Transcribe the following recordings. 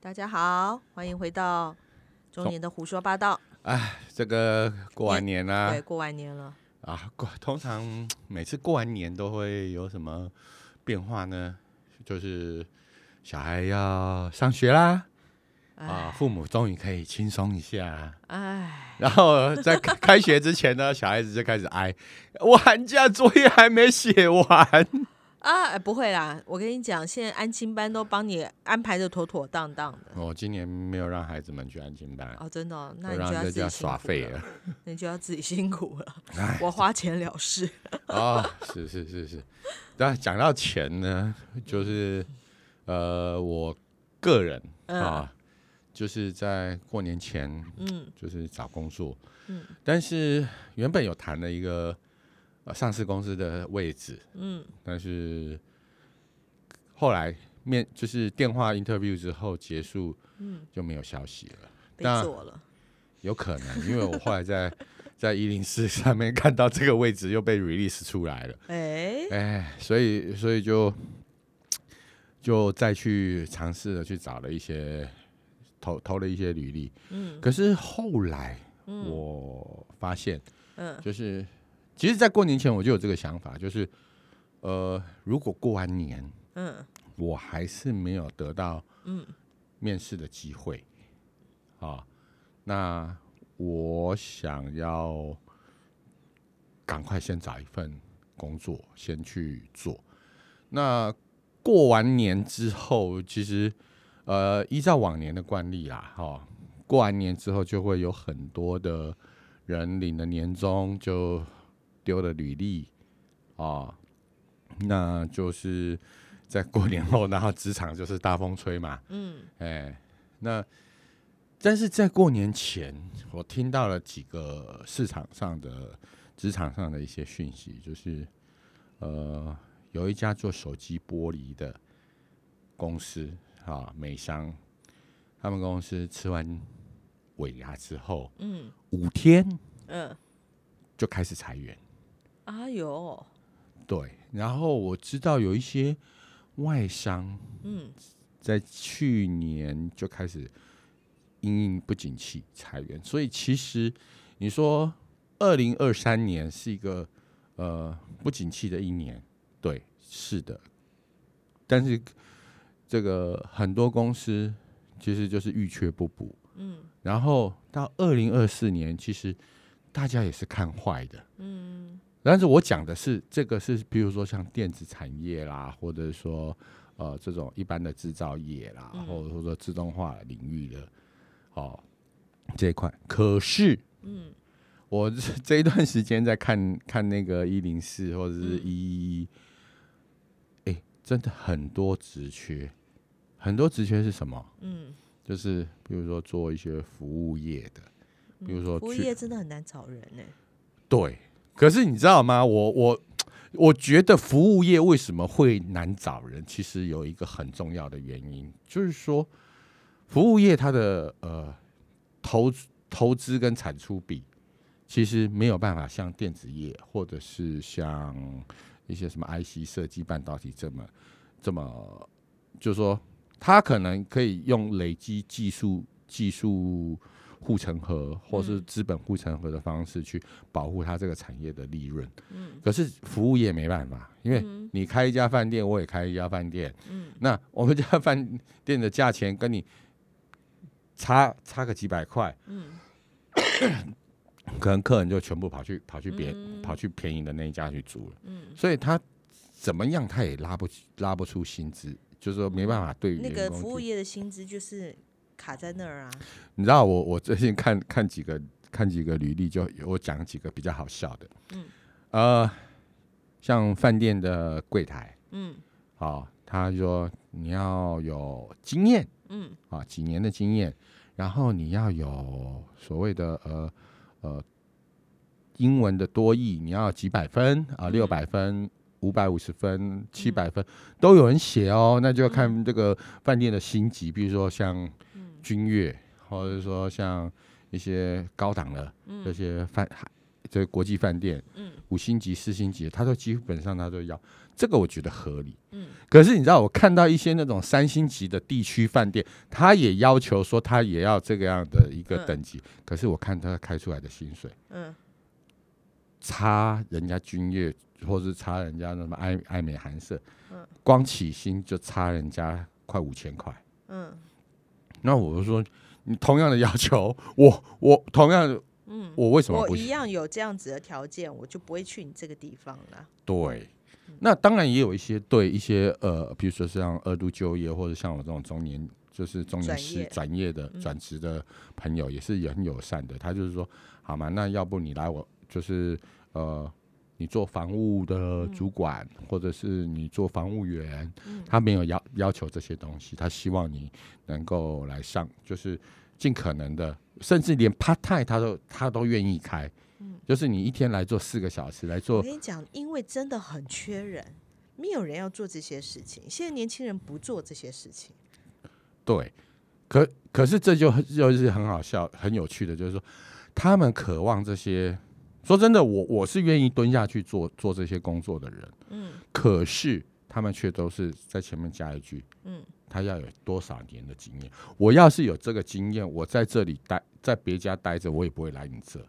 大家好，欢迎回到中年的胡说八道。哎，这个过完年啦、对，过完年了，啊，过通常每次过完年都会有什么变化呢？就是小孩要上学啦，啊，父母终于可以轻松一下，哎，然后在开开学之前呢，小孩子就开始哀，我寒假作业还没写完。啊，哎不会啦，我跟你讲，现在安亲班都帮你安排的妥妥当当的。我今年没有让孩子们去安亲班，哦，真的哦、那你就要自己耍废了。那 你就要自己辛苦了。哎我花钱了事。哦，是是是是，那讲到钱呢，就是呃，我个人嗯啊，就是在过年前嗯就是找工作，嗯但是原本有谈了一个呃上市公司的位置，嗯，但是后来面就是电话 interview 之后结束，嗯，就没有消息了。被那做了。有可能，因为我后来在在一零四上面看到这个位置又被 release 出来了。哎，哎，所以所以就就再去尝试的去找了一些投投了一些履历，嗯可是后来嗯我发现，嗯就是其实，在过年前我就有这个想法，就是呃，如果过完年嗯我还是没有得到嗯面试的机会啊，那我想要赶快先找一份工作先去做。那过完年之后，其实呃，依照往年的惯例啦，哈、过完年之后就会有很多的人领了年终就丢了履历啊，那就是在过年后，然后职场就是大风吹嘛，嗯。哎，那但是在过年前，我听到了几个市场上的、职场上的一些讯息，就是呃，有一家做手机玻璃的公司啊，美商，他们公司吃完尾牙之后，嗯。五天嗯，就开始裁员。哎呦，对，然后我知道有一些外商嗯。在去年就开始因应不景气裁员，所以其实你说二零二三年是一个呃不景气的一年，对，是的，但是这个很多公司其实就是预缺不补，嗯。然后到二零二四年，其实大家也是看坏的，嗯但是我讲的是这个是，比如说像电子产业啦，或者说呃这种一般的制造业啦，嗯或者说自动化领域的哦这一块。可是嗯我这这一段时间在看看那个一零四或者是一一，哎，真的很多职缺，很多职缺是什么？嗯，就是比如说做一些服务业的，比如说服务业真的很难找人呢。对，可是你知道吗？我我 我觉得服务业为什么会难找人，其实有一个很重要的原因，就是说服务业它的呃投投资跟产出比，其实没有办法像电子业或者是像一些什么 IC 设计、半导体这么这么，就是说它可能可以用累积技术技术。护城河或是嗯。资本护城河的方式去保护它这个产业的利润。嗯。可是服务业没办法，因为嗯。你开一家饭店，我也开一家饭店，嗯。那我们家饭店的价钱跟你差差个几百块，嗯。可能客人就全部跑去跑去别、嗯。跑去便宜的那一家去住了，嗯，所以他怎么样他也拉不起拉不出薪资，就是说没办法对那员工去个服务业的薪资就是卡在那儿啊。你知道我我最近看看几个看几个履历，就有我讲几个比较好笑的，嗯。呃，像饭店的柜台，嗯。啊、他说你要有经验。嗯。啊，几年的经验，然后你要有所谓的呃呃英文的多义，你要几百分啊，六百分。五百五十分、七百分都有人写哦，那就要看这个饭店的星级，比如说像嗯君悦，或者说像一些高档的这嗯些饭这国际饭店，嗯。五星级、四星级，他都基本上他都要，这个我觉得合理。嗯，可是你知道，我看到一些那种三星级的地区饭店，他也要求说他也要这个样的一个嗯。等级，可是我看他开出来的薪水嗯。差人家君悦，或是差人家什么爱爱美韩舍，嗯。光起薪就差人家快五千块。嗯那我就说，你同样的要求，我我同样的，嗯，我为什么不行？我一样有这样子的条件，我就不会去你这个地方了。对，那当然也有一些对一些呃，比如说像二度就业，或者像我这种中年，就是中年师转业转业的嗯转职的朋友，也是也很友善的。他就是说，好嘛，那要不你来我就是呃。你做房务的主管，或者是你做房务员，嗯他没有要要求这些东西，他希望你能够来上，就是尽可能的，甚至连 part time 他都他都愿意开，就是你一天来做四个小时来做我跟你讲，因为真的很缺人，没有人要做这些事情。现在年轻人不做这些事情。对，可可是这就很就是很好笑、很有趣的，就是说他们渴望这些。说真的，我我是愿意蹲下去做做这些工作的人，嗯可是他们却都是在前面加一句，嗯他要有多少年的经验。我要是有这个经验，我在这里待，在别家待着，我也不会来你这。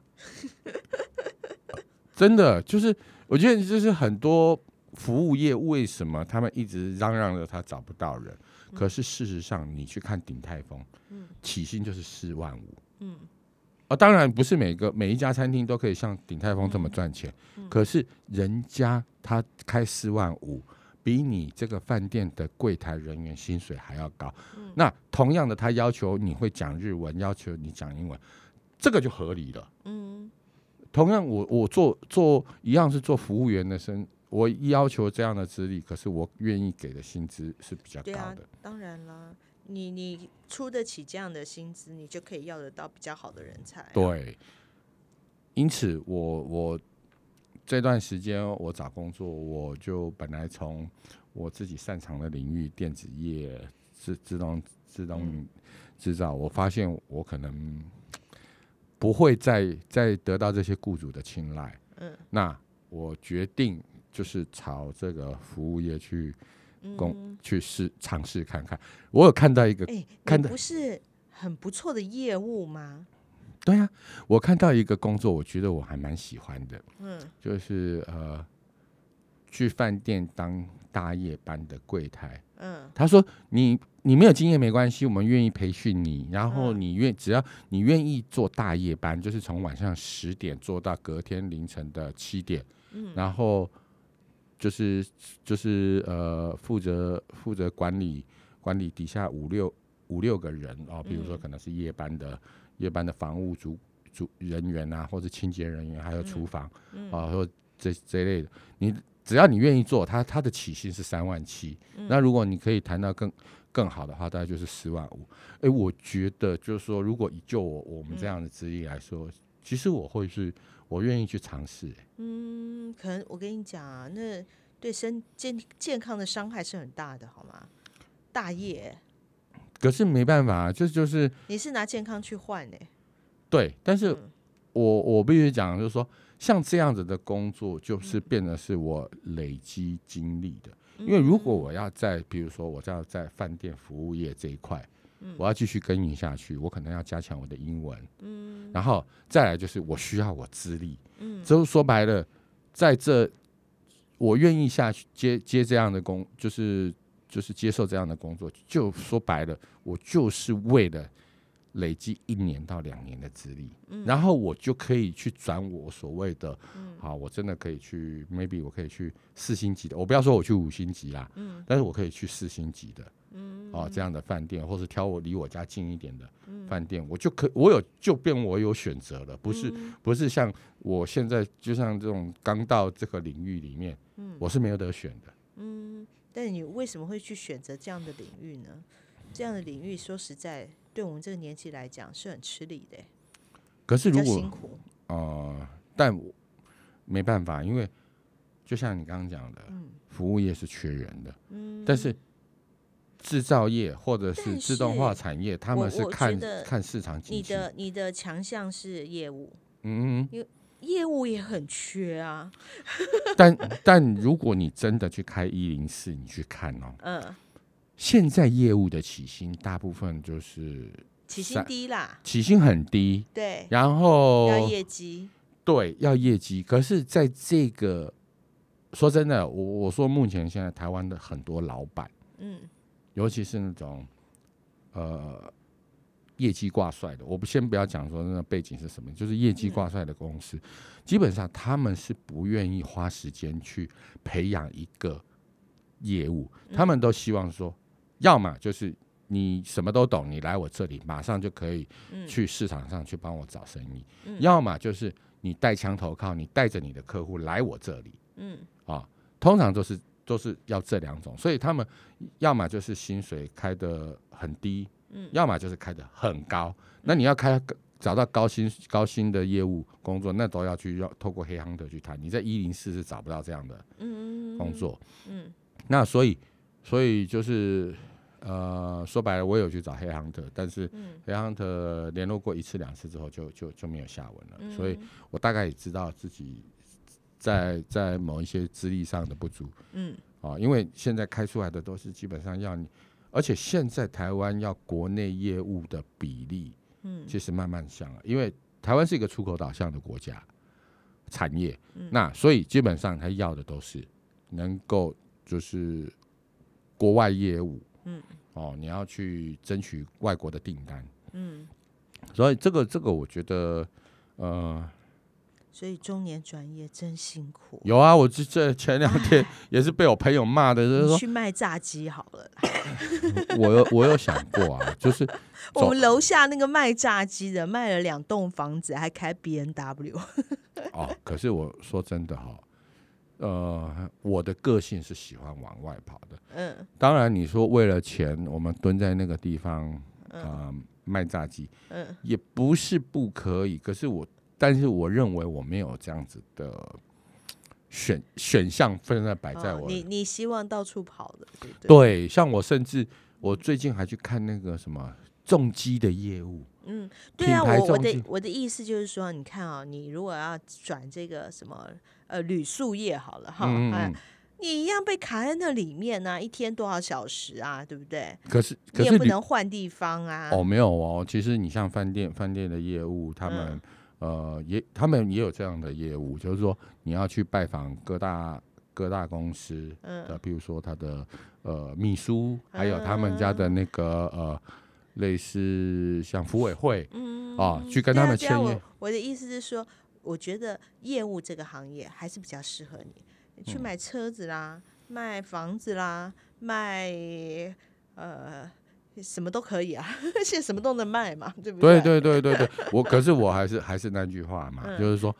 真的，就是我觉得，就是很多服务业为什么他们一直嚷嚷着他找不到人，可是事实上，你去看鼎泰丰，嗯起薪就是四万五。嗯啊，当然不是每个每一家餐厅都可以像鼎泰丰这么赚钱，可是人家他开四万五，比你这个饭店的柜台人员薪水还要高。那同样的，他要求你会讲日文，要求你讲英文，这个就合理了。嗯同样我，我做做一样是做服务员的生，我要求这样的资历，可是我愿意给的薪资是比较高的。，当然啦，你你出得起这样的薪资，你就可以要得到比较好的人才、啊。对，因此我我这段时间我找工作，我就本来从我自己擅长的领域电子业、自自动自动制造，我发现我可能不会再再得到这些雇主的青睐。嗯，那我决定就是朝这个服务业去工、嗯，去试尝试看看。我有看到一个哎、看的不是很不错的业务吗？对呀、我看到一个工作，我觉得我还蛮喜欢的，嗯就是呃，去饭店当大夜班的柜台。嗯他说你你没有经验没关系，我们愿意培训你，然后嗯你愿只要你愿意做大夜班，就是从晚上十点做到隔天凌晨的七点，嗯然后就是就是呃负责负责管理管理底下五六五六个人哦，比如说嗯。可能是夜班的、夜班的房务组组人员啊，或者清洁人员，还有厨房、嗯。啊，或这这一类的，你只要你愿意做，他他的起薪是三万七、嗯。那如果你可以谈到更更好的话，大概就是四万五。哎，我觉得就是说，如果以就我我们这样的资历来说，其实我会是我愿意去尝试、诶嗯，可能我跟你讲啊，那对身健健康的伤害是很大的，好吗？大业，可是没办法，这就是你是拿健康去换呢、对。但是嗯我我必须讲，就是说，像这样子的工作，就是嗯变得是我累积经历的。因为如果我要在，比如说我要在饭店服务业这一块，嗯。我要继续耕耘下去，我可能要加强我的英文，嗯，然后再来就是我需要我资历，嗯。就是说白了，在这我愿意下去接接这样的工，就是就是接受这样的工作，就说白了，我就是为了累积一年到两年的资历，嗯。然后我就可以去转我所谓的，嗯。好，我真的可以去，maybe 我可以去四星级的，我不要说我去五星级啦，嗯。但是我可以去四星级的，哦，这样的饭店，或是挑我离我家近一点的饭店，我就可我有就变我有选择了，不是、不是像我现在就像这种刚到这个领域里面，我是没有得选的。嗯，但你为什么会去选择这样的领域呢？这样的领域说实在，对我们这个年纪来讲是很吃力的欸，可是如果辛苦。呃，但我没办法，因为就像你刚刚讲的，嗯服务业是缺人的，嗯但是制造业或者是自动化是产业，他们是看看市场。你的你的强项是业务，嗯嗯业务也很缺啊。但但如果你真的去开一零四，你去看哦，嗯，现在业务的起薪大部分就是起薪三低啦，起薪很低，对，然后要业绩，对要业绩，可是在这个说真的，我我说目前现在台湾的很多老板，嗯尤其是那种呃业绩挂帅的，我不先不要讲说那个背景是什么，就是业绩挂帅的公司，基本上他们是不愿意花时间去培养一个业务，他们都希望说，要么就是你什么都懂，你来我这里马上就可以去市场上去帮我找生意，要么就是你带枪投靠，你带着你的客户来我这里，嗯。啊，通常都是都是要这两种，所以他们要么就是薪水开的很低，嗯，要么就是开的很高。那你要开找到高薪高薪的业务工作，那都要去要透过黑行的去谈。你在一零四是找不到这样的嗯工作，嗯。那所以所以就是呃说白了，我有去找黑行的，但是嗯。黑行的联络过一次两次之后就就就没有下文了，嗯。所以我大概也知道自己在在某一些资历上的不足。嗯。啊，因为现在开出来的都是基本上要你，而且现在台湾要国内业务的比例，嗯。其实慢慢降了，因为台湾是一个出口导向的国家产业，嗯。那所以基本上他要的都是能够就是国外业务，嗯，哦，你要去争取外国的订单，嗯，所以这个这个我觉得，呃，所以中年转业真辛苦。有啊，我这这前两天 也是被我朋友骂的，就是说去卖炸鸡好了，我有我有想过啊，就是 我们楼下那个卖炸鸡的卖了两栋房子，还开 B N W。哦，可是我说真的哈、呃，我的个性是喜欢往外跑的。嗯当然，你说为了钱，我们蹲在那个地方，呃，卖炸鸡嗯也不是不可以。可是我，但是我认为我没有这样子的选选项分在摆在我、哦你你希望到处跑的，对不对？对，像我甚至我最近还去看那个什么重机的业务，嗯，对啊，我我的我的意思就是说，你看啊、你如果要转这个什么呃铝塑业好了哈，哎你一样被卡在那里面呢、一天多少小时啊，对不对？可是你也不能换地方啊。哦，没有哦，其实你像饭店饭店的业务，他们、嗯呃也他们也有这样的业务，就是说你要去拜访各大各大公司的，嗯比如说他的呃秘书，还有他们家的那个呃类似像服委会，嗯啊去跟他们对啊啊签约我我的意思是说，我觉得业务这个行业还是比较适合你，你嗯。去买车子啦，卖房子啦，卖呃什么都可以啊，现在什么都能卖嘛，对不对？对对对对对，我可是我还是还是那句话嘛，嗯。就是说，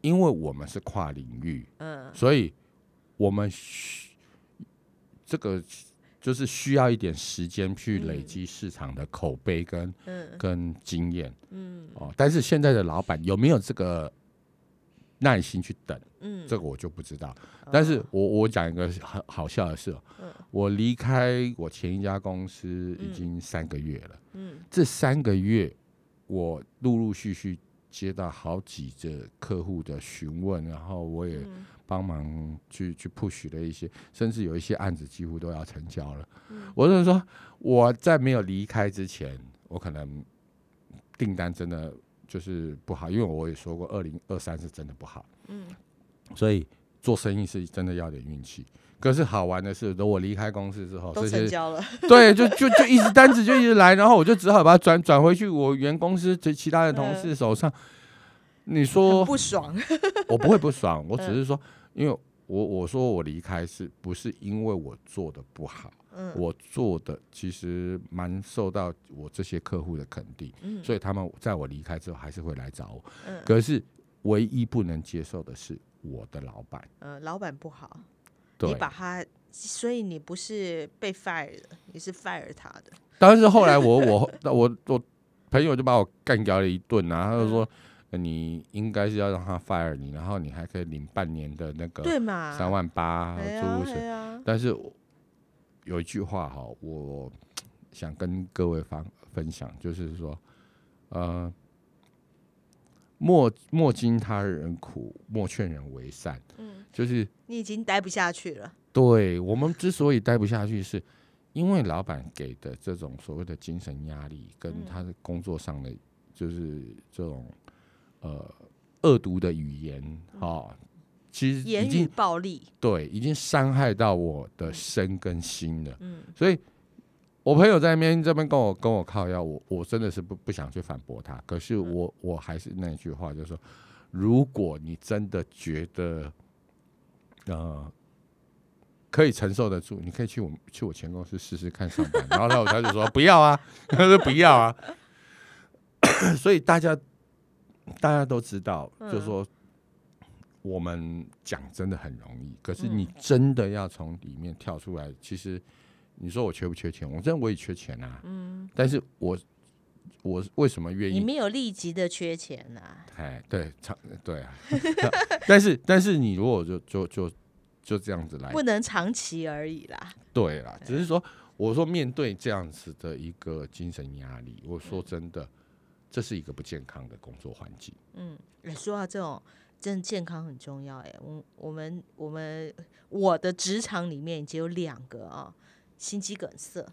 因为我们是跨领域，嗯所以我们需这个就是需要一点时间去累嗯。积市场的口碑跟、嗯。跟经验嗯。哦。但是现在的老板有没有这个耐心去等，嗯，这个我就不知道。但是哦。我我讲一个很好笑的事、哦，嗯。我离开我前一家公司已嗯。经三个月了，嗯。这三个月我陆陆续续接到好几个客户的询问，然后我也嗯。帮忙去去 push 了一些，甚至有一些案子几乎都要成交了。嗯。我就是说我在没有离开之前，我可能订单真的就是不好，因为我也说过，二零二三是真的不好，嗯所以做生意是真的要点运气。可是好玩的是，等我离开公司之后，都这些对，就就就一直单子就一直来，然后我就只好把它转转回去我原公司其其他的同事手上。你说不爽。我不会不爽，我 只嗯是说，因为我我说我离开是不是因为我做的不好？嗯我做的其实蛮受到我这些客户的肯定，嗯所以他们在我离开之后还是会来找我。嗯可是唯一不能接受的是我的老板，嗯，老板不好，你，把他，所以你不是被 fire 的，你是 fire 他的。但是后来我 我我我朋友就把我干掉了一顿啊，他就说、呃你应该是要让他 fire 你，然后你还可以领半年的那个对嘛？三万八哎呀诸如此哎呀，但是我有一句话哈，我想跟各位方分享，就是说，呃，莫莫经他人苦，莫劝人为善。嗯，就是你已经待不下去了。对我们之所以待不下去，是因为老板给的这种所谓的精神压力，跟嗯他的工作上的就是这种呃恶毒的语言哈、其实嗯言语已经暴力，对已经伤害到我的身跟心了。嗯所以，我朋友在那边这边跟我跟我靠腰，我我真的是不不想去反驳他。可是我我还是那句话，就是说，如果你真的觉得呃可以承受得住，你可以去我去我前公司试试看上班。然后他他就说不要啊，他 说不要啊。所以大家大家都知道，就是说。我们讲真的很容易，可是你真的要从里面跳出来，其实你说我缺不缺钱？我真的我也缺钱啊。嗯。但是我我为什么愿意？你没有立即的缺钱啊、哎，对，长对啊。但是但是你如果就就就就这样子来，不能长期而已啦。对啦，只是说我说面对这样子的一个精神压力，我说真的，这是一个不健康的工作环境。嗯，哎说到这种，真的健康很重要。哎，我我们我们我的职场里面已经有两个啊、心肌梗塞，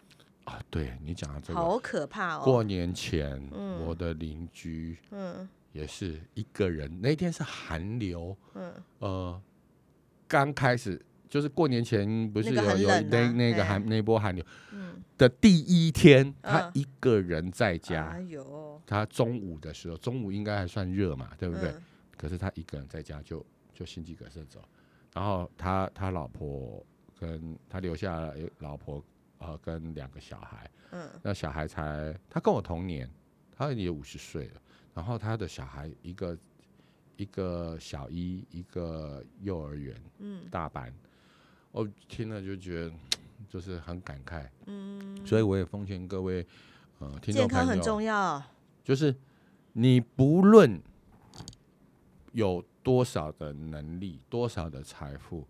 啊，对你讲的这个，好可怕哦。过年前，我的邻居嗯也是一个人，那天是寒流，嗯呃，刚开始就是过年前不是那有有那那个哎寒那波寒流嗯，的第一天，他嗯一个人在家哎，呦，他中午的时候，中午应该还算热嘛，对不对？嗯可是他一个人在家就就心肌梗塞走，然后他他老婆跟他留下了老婆呃跟两个小孩，嗯。那小孩才他跟我同年，他也五十岁了，然后他的小孩一个一个小一，一个幼儿园嗯。大班，我听了就觉得 就是很感慨，嗯，所以我也奉劝各位呃听众健康很重要。就是你不论有多少的能力，多少的财富，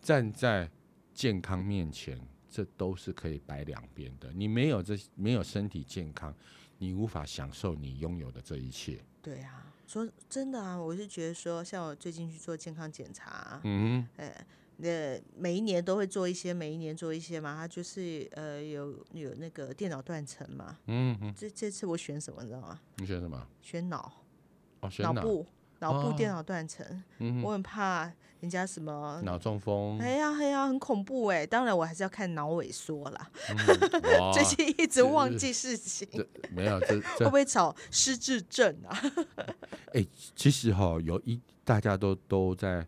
站在健康面前，这都是可以摆两边的。你没有这没有身体健康，你无法享受你拥有的这一切。对啊，说真的啊，我是觉得说，像我最近去做健康检查啊，嗯呃，那每一年都会做一些，每一年做一些嘛，他就是呃有有那个电脑断层嘛。嗯嗯，这这次我选什么，你知道吗？你选什么？选脑哦，选脑，脑部脑部哦电脑断层，嗯我很怕人家什么。脑中风。哎呀哎呀，很恐怖哎！当然，我还是要看脑萎缩啦。嗯 最近一直忘记事情，这没有这会不会找失智症啊？其实哈，有一大家都都在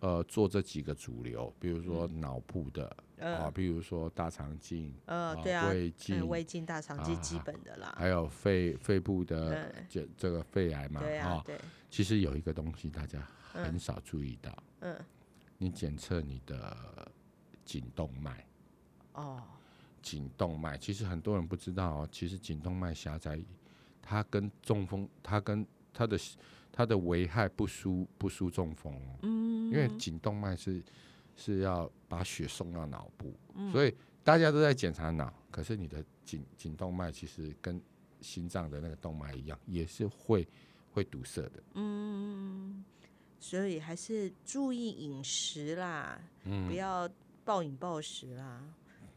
呃做这几个主流，比如说脑部的啊，嗯比如说大肠镜，呃，啊对啊，胃胃镜、大肠镜基啊本的啦。还有肺肺部的嗯这这个肺癌嘛，对啊啊，，对，其实有一个东西大家很嗯少注意到，嗯，你检测你的颈动脉。哦，颈动脉，其实很多人不知道哦。其实颈动脉狭窄，它跟中风，它跟它的它的危害不输不输中风哦。嗯，因为颈动脉是是要把血送到脑部，嗯所以大家都在检查脑，可是你的颈颈动脉其实跟心脏的那个动脉一样，也是会会堵塞的。嗯，所以还是注意饮食啦，嗯不要暴饮暴食啦。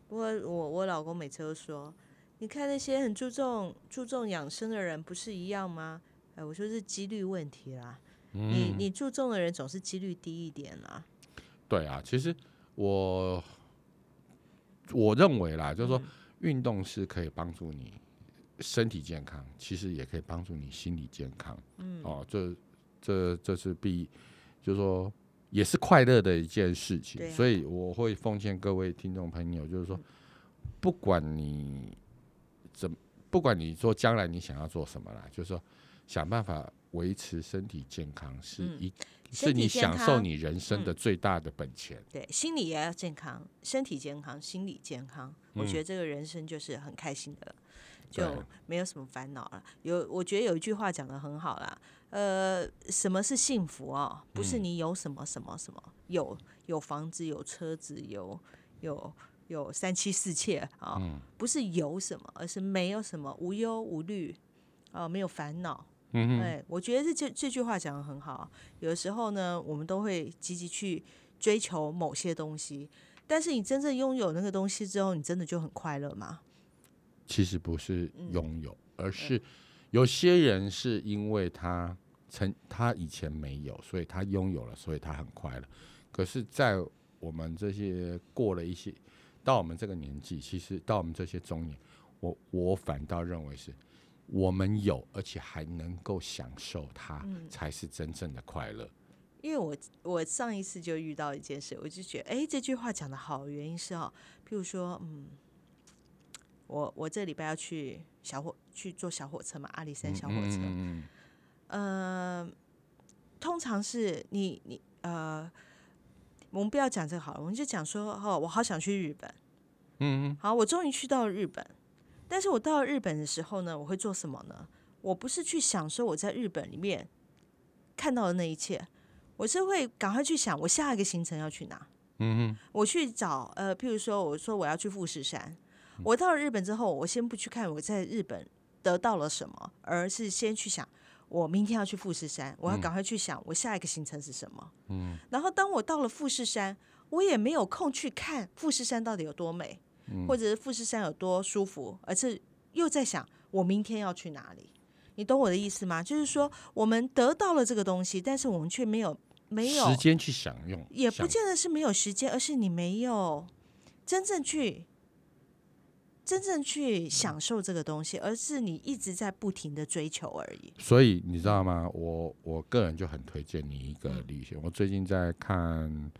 不过我我老公每次都说，你看那些很注重注重养生的人，不是一样吗？哎，我说是几率问题啦。你嗯，你注重的人总是几率低一点啦。对啊，其实我我认为啦，就是说嗯。运动是可以帮助你身体健康，其实也可以帮助你心理健康。嗯，哦，这这这是必，就是说也是快乐的一件事情，啊。所以我会奉劝各位听众朋友，就是说，不管你怎，不管你说将来你想要做什么啦，就是说想办法维持身体健康，是嗯一、是你享受你人生嗯的最大的本钱。对，心理也要健康，身体健康，心理健康。我觉得这个人生就是很开心的，就没有什么烦恼了。有，我觉得有一句话讲的很好啦，呃，什么是幸福哦？不是嗯你有什么什么什么，有有房子，有车子，有有有三妻四妾啊、嗯不是有什么，而是没有什么，无忧无虑，啊、没有烦恼，嗯哼，对，我觉得这这这句话讲的很好。有的时候呢，我们都会积极去追求某些东西，但是你真正拥有那个东西之后，你真的就很快乐吗？其实不是嗯拥有，而是有些人是因为他曾他以前没有，所以他拥有了，所以他很快乐。可是，在我们这些过了一些到我们这个年纪，其实到我们这些中年，我我反倒认为是我们有，而且还能够享受它，嗯。才是真正的快乐。因为我我上一次就遇到一件事，我就觉得，哎，这句话讲的好，原因是哦，譬如说，嗯，我我这礼拜要去小火去坐小火车嘛，阿里山小火车，嗯呃，通常是你你呃，我们不要讲这个好了，我们就讲说，哦，我好想去日本，嗯嗯。好，我终于去到了日本，但是我到了日本的时候呢，我会做什么呢？我不是去享受我在日本里面看到的那一切，我是会赶快去想我下一个行程要去哪。嗯我去找呃，譬如说，我说我要去富士山，嗯我到了日本之后，我先不去看我在日本得到了什么，而是先去想我明天要去富士山，我要赶快去想我下一个行程是什么。嗯，然后当我到了富士山，我也没有空去看富士山到底有多美，嗯或者是富士山有多舒服，而是又在想我明天要去哪里。你懂我的意思吗？就是说，我们得到了这个东西，但是我们却没有没有时间去享用，也不见得是没有时间，而是你没有真正去真正去享受这个东西，而是你一直在不停的追求而已。所以你知道吗？我我个人就很推荐你一个嗯旅行。我最近在看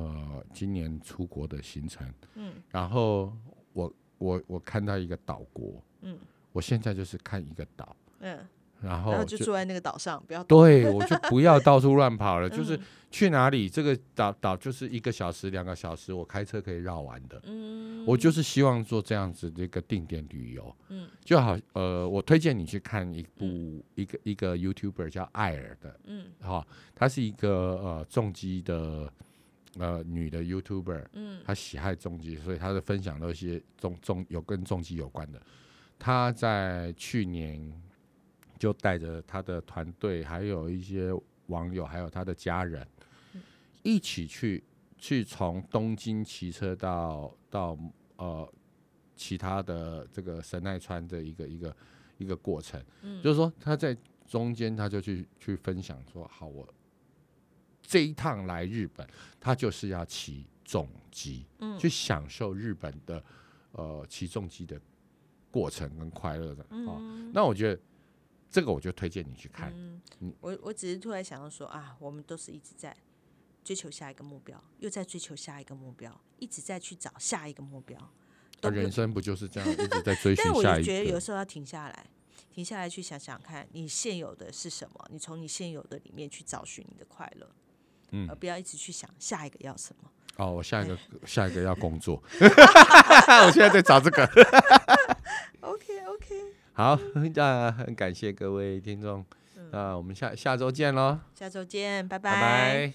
呃今年出国的行程，嗯。然后我我我看到一个岛国，嗯。我现在就是看一个岛，嗯，然然后后就住在那个岛上，不要对我就不要到处乱跑了，就是嗯。去哪里这个岛岛就是一个小时两个小时，我开车可以绕完的。嗯，我就是希望做这样子的一个定点旅游，嗯。就好呃，我推荐你去看一部、一个一个 YouTuber 叫艾尔的，嗯。哈、他是一个呃重机的呃女的 YouTuber，嗯。她喜爱重机，所以她的分享都是一些重重有跟重机有关的。她在去年就带着她的团队，还有一些网友，还有她的家人，一起去去从东京骑车到到呃其他的这个神奈川的一个一个一个过程，嗯。就是说她在中间她就去去分享说，好，我这一趟来日本，他就是要骑重机，嗯去享受日本的呃骑重机的过程跟快乐的哦。嗯那我觉得这个我就推荐你去看，嗯嗯，我我只是突然想到说啊，我们都是一直在追求下一个目标，又在追求下一个目标，一直在去找下一个目标。都那人生不就是这样一直在追寻 但我下一也觉得有个？时候要停下来，停下来去想想看，你现有的是什么？你从你现有的里面去找寻你的快乐，嗯。而不要一直去想下一个要什么。哦，我下一个下一个要工作，我现在在找这个。OK OK，好，那很感谢各位听众，那我们下下周见喽，下周见，拜。拜拜